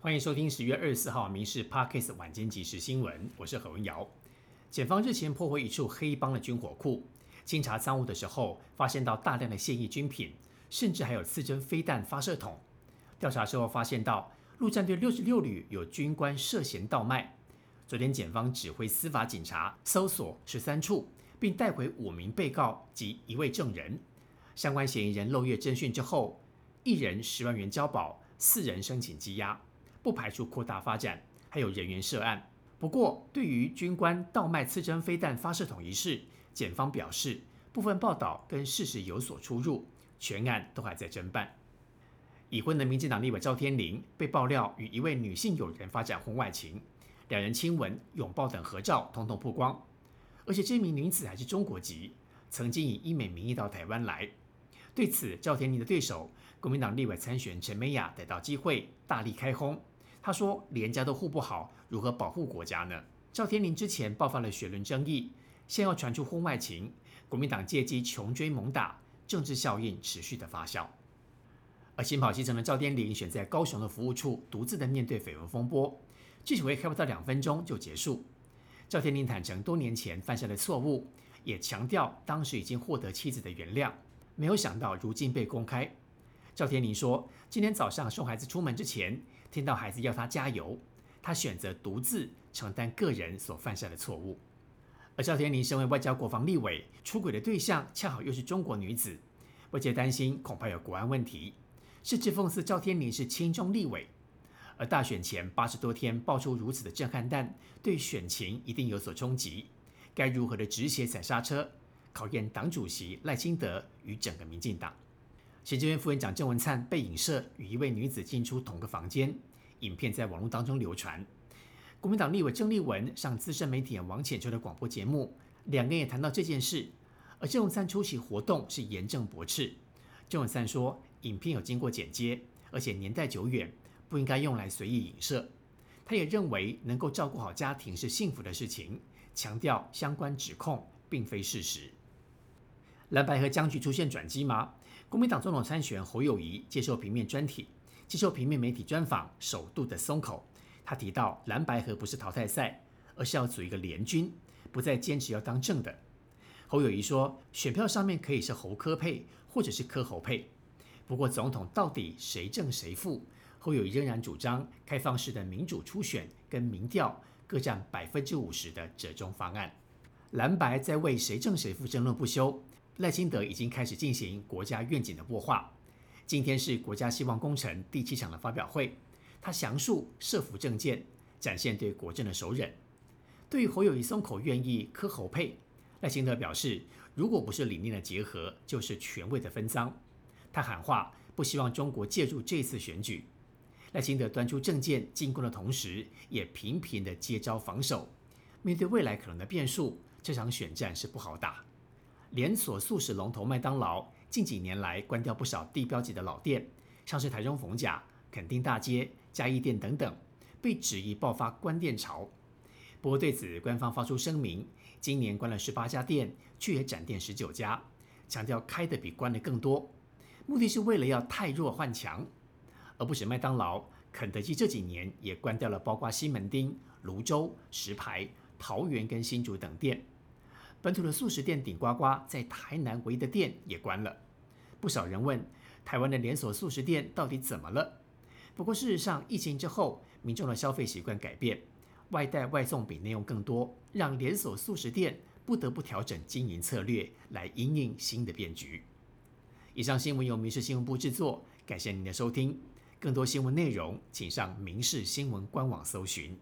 欢迎收听十月二十四号《民事 Parkes 晚间即时新闻》，我是何文瑶。检方日前破获一处黑帮的军火库，清查赃物的时候，发现到大量的现役军品，甚至还有刺针飞弹发射筒。调查之后发现到陆战队六十六旅有军官涉嫌倒卖。昨天检方指挥司法警察搜索十三处，并带回五名被告及一位证人。相关嫌疑人漏月侦讯之后，一人十万元交保，四人申请羁押。不排除扩大发展，还有人员涉案。不过，对于军官倒卖刺针飞弹发射筒一事，检方表示，部分报道跟事实有所出入，全案都还在侦办。已婚的民进党立委赵天麟被爆料与一位女性友人发展婚外情，两人亲吻、拥抱等合照统统曝光，而且这名女子还是中国籍，曾经以医美名义到台湾来。对此，赵天麟的对手国民党立委参选陈美雅逮到机会，大力开轰。他说：“连家都护不好，如何保护国家呢？”赵天麟之前爆发了血轮争议，现要传出婚外情，国民党借机穷追猛打，政治效应持续的发酵。而新跑西城的赵天麟选在高雄的服务处，独自的面对绯闻风波，记者会开不到两分钟就结束。赵天麟坦诚多年前犯下的错误，也强调当时已经获得妻子的原谅，没有想到如今被公开。赵天麟说：“今天早上送孩子出门之前，听到孩子要他加油，他选择独自承担个人所犯下的错误。”而赵天麟身为外交国防立委，出轨的对象恰好又是中国女子，外界担心恐怕有国安问题，甚至讽刺赵天麟是亲中立委。而大选前八十多天爆出如此的震撼弹，对选情一定有所冲击。该如何的止血踩刹车，考验党主席赖清德与整个民进党。行政院副院长郑文灿被影射与一位女子进出同个房间，影片在网络当中流传。国民党立委郑丽文上资深媒体人王浅秋的广播节目，两个人也谈到这件事。而郑文灿出席活动是严正驳斥。郑文灿说，影片有经过剪接，而且年代久远，不应该用来随意影射。他也认为能够照顾好家庭是幸福的事情，强调相关指控并非事实。蓝白和僵局出现转机吗？国民党总统参选侯友谊接受平面专题，接受平面媒体专访，首度的松口。他提到蓝白河不是淘汰赛，而是要组一个联军，不再坚持要当正的。侯友谊说，选票上面可以是侯科配，或者是科侯配。不过总统到底谁正谁负？侯友谊仍然主张开放式的民主初选跟民调各占百分之五十的折中方案。蓝白在为谁正谁负争论不休。赖清德已经开始进行国家愿景的擘画。今天是国家希望工程第七场的发表会，他详述设伏政见，展现对国政的首忍。对于侯友谊松口愿意磕侯配，赖清德表示，如果不是理念的结合，就是权位的分赃。他喊话，不希望中国介入这次选举。赖清德端出政见进攻的同时，也频频的接招防守。面对未来可能的变数，这场选战是不好打。连锁素食龙头麦当劳近几年来关掉不少地标级的老店，像是台中逢甲、垦丁大街、嘉义店等等，被质疑爆发关店潮。不过对此，官方发出声明，今年关了十八家店，却也展店十九家，强调开的比关的更多，目的是为了要太弱换强。而不止麦当劳，肯德基这几年也关掉了包括西门町、泸州、石牌、桃园跟新竹等店。本土的素食店顶呱呱在台南唯一的店也关了，不少人问台湾的连锁素食店到底怎么了？不过事实上，疫情之后，民众的消费习惯改变，外带外送比内用更多，让连锁素食店不得不调整经营策略来应应新的变局。以上新闻由民事新闻部制作，感谢您的收听。更多新闻内容，请上民事新闻官网搜寻。